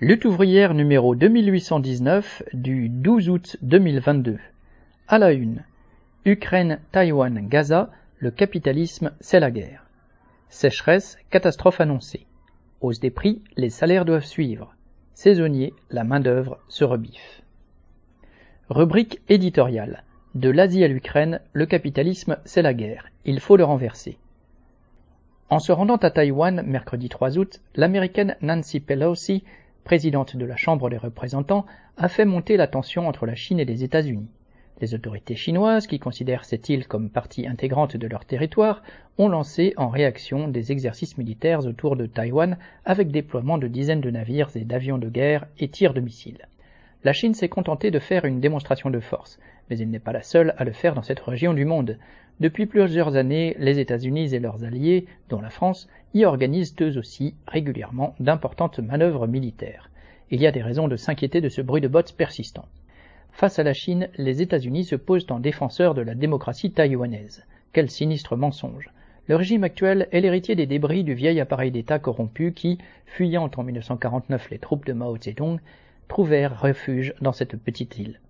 Lutte ouvrière numéro 2819 du 12 août 2022. À la une. Ukraine, Taïwan, Gaza, le capitalisme, c'est la guerre. Sécheresse, catastrophe annoncée. Hausse des prix, les salaires doivent suivre. Saisonnier, la main-d'œuvre se rebiffe. Rubrique éditoriale. De l'Asie à l'Ukraine, le capitalisme, c'est la guerre. Il faut le renverser. En se rendant à Taïwan mercredi 3 août, l'américaine Nancy Pelosi présidente de la Chambre des représentants, a fait monter la tension entre la Chine et les États-Unis. Les autorités chinoises, qui considèrent cette île comme partie intégrante de leur territoire, ont lancé en réaction des exercices militaires autour de Taïwan avec déploiement de dizaines de navires et d'avions de guerre et tirs de missiles. La Chine s'est contentée de faire une démonstration de force, mais elle n'est pas la seule à le faire dans cette région du monde. Depuis plusieurs années, les États-Unis et leurs alliés, dont la France, y organisent eux aussi régulièrement d'importantes manœuvres militaires. Il y a des raisons de s'inquiéter de ce bruit de bottes persistant. Face à la Chine, les États-Unis se posent en défenseurs de la démocratie taïwanaise. Quel sinistre mensonge. Le régime actuel est l'héritier des débris du vieil appareil d'État corrompu qui, fuyant en 1949 les troupes de Mao Zedong, trouvèrent refuge dans cette petite île.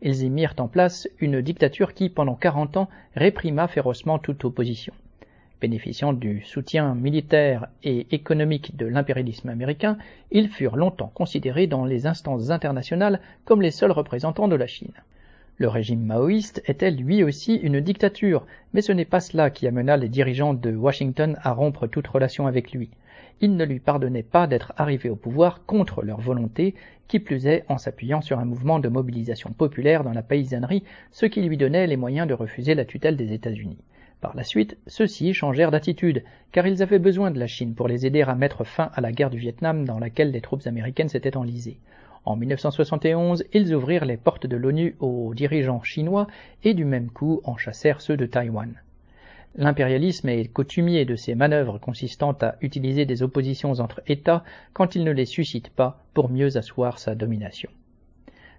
Ils y mirent en place une dictature qui, pendant 40 ans, réprima férocement toute opposition. Bénéficiant du soutien militaire et économique de l'impérialisme américain, ils furent longtemps considérés dans les instances internationales comme les seuls représentants de la Chine. Le régime maoïste était lui aussi une dictature, mais ce n'est pas cela qui amena les dirigeants de Washington à rompre toute relation avec lui. Ils ne lui pardonnaient pas d'être arrivé au pouvoir contre leur volonté, qui plus est en s'appuyant sur un mouvement de mobilisation populaire dans la paysannerie, ce qui lui donnait les moyens de refuser la tutelle des États-Unis. Par la suite, ceux-ci changèrent d'attitude, car ils avaient besoin de la Chine pour les aider à mettre fin à la guerre du Vietnam dans laquelle les troupes américaines s'étaient enlisées. En 1971, ils ouvrirent les portes de l'ONU aux dirigeants chinois et du même coup en chassèrent ceux de Taïwan. L'impérialisme est coutumier de ces manœuvres consistant à utiliser des oppositions entre États quand il ne les suscite pas pour mieux asseoir sa domination.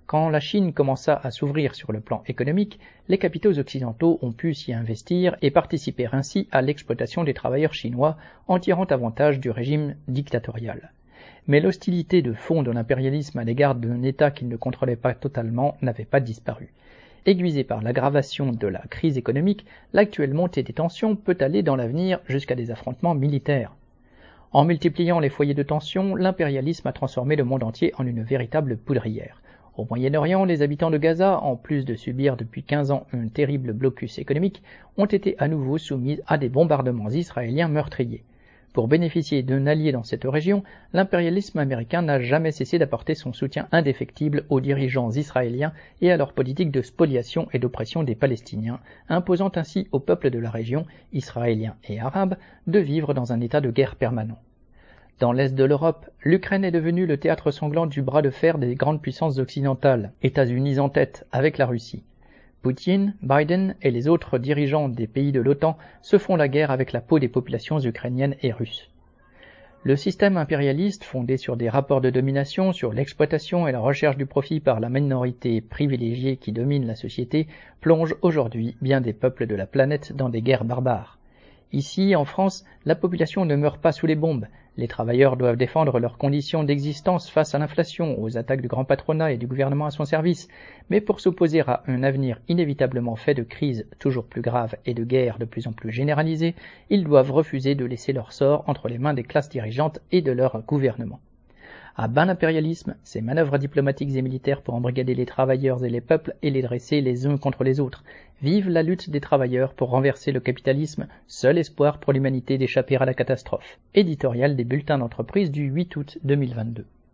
Quand la Chine commença à s'ouvrir sur le plan économique, les capitaux occidentaux ont pu s'y investir et participer ainsi à l'exploitation des travailleurs chinois en tirant avantage du régime dictatorial. Mais l'hostilité de fond de l'impérialisme à l'égard d'un État qu'il ne contrôlait pas totalement n'avait pas disparu. Aiguisé par l'aggravation de la crise économique, l'actuelle montée des tensions peut aller dans l'avenir jusqu'à des affrontements militaires. En multipliant les foyers de tension, l'impérialisme a transformé le monde entier en une véritable poudrière. Au Moyen-Orient, les habitants de Gaza, en plus de subir depuis 15 ans un terrible blocus économique, ont été à nouveau soumis à des bombardements israéliens meurtriers. Pour bénéficier d'un allié dans cette région, l'impérialisme américain n'a jamais cessé d'apporter son soutien indéfectible aux dirigeants israéliens et à leur politique de spoliation et d'oppression des Palestiniens, imposant ainsi aux peuples de la région, israéliens et arabes, de vivre dans un état de guerre permanent. Dans l'est de l'Europe, l'Ukraine est devenue le théâtre sanglant du bras de fer des grandes puissances occidentales, États-Unis en tête, avec la Russie. Poutine, Biden et les autres dirigeants des pays de l'OTAN se font la guerre avec la peau des populations ukrainiennes et russes. Le système impérialiste, fondé sur des rapports de domination, sur l'exploitation et la recherche du profit par la minorité privilégiée qui domine la société, plonge aujourd'hui bien des peuples de la planète dans des guerres barbares. Ici, en France, la population ne meurt pas sous les bombes. Les travailleurs doivent défendre leurs conditions d'existence face à l'inflation, aux attaques du grand patronat et du gouvernement à son service. Mais pour s'opposer à un avenir inévitablement fait de crises toujours plus graves et de guerres de plus en plus généralisées, ils doivent refuser de laisser leur sort entre les mains des classes dirigeantes et de leur gouvernement à bas l'impérialisme, ses manœuvres diplomatiques et militaires pour embrigader les travailleurs et les peuples et les dresser les uns contre les autres. Vive la lutte des travailleurs pour renverser le capitalisme, seul espoir pour l'humanité d'échapper à la catastrophe. Éditorial des bulletins d'entreprise du 8 août 2022.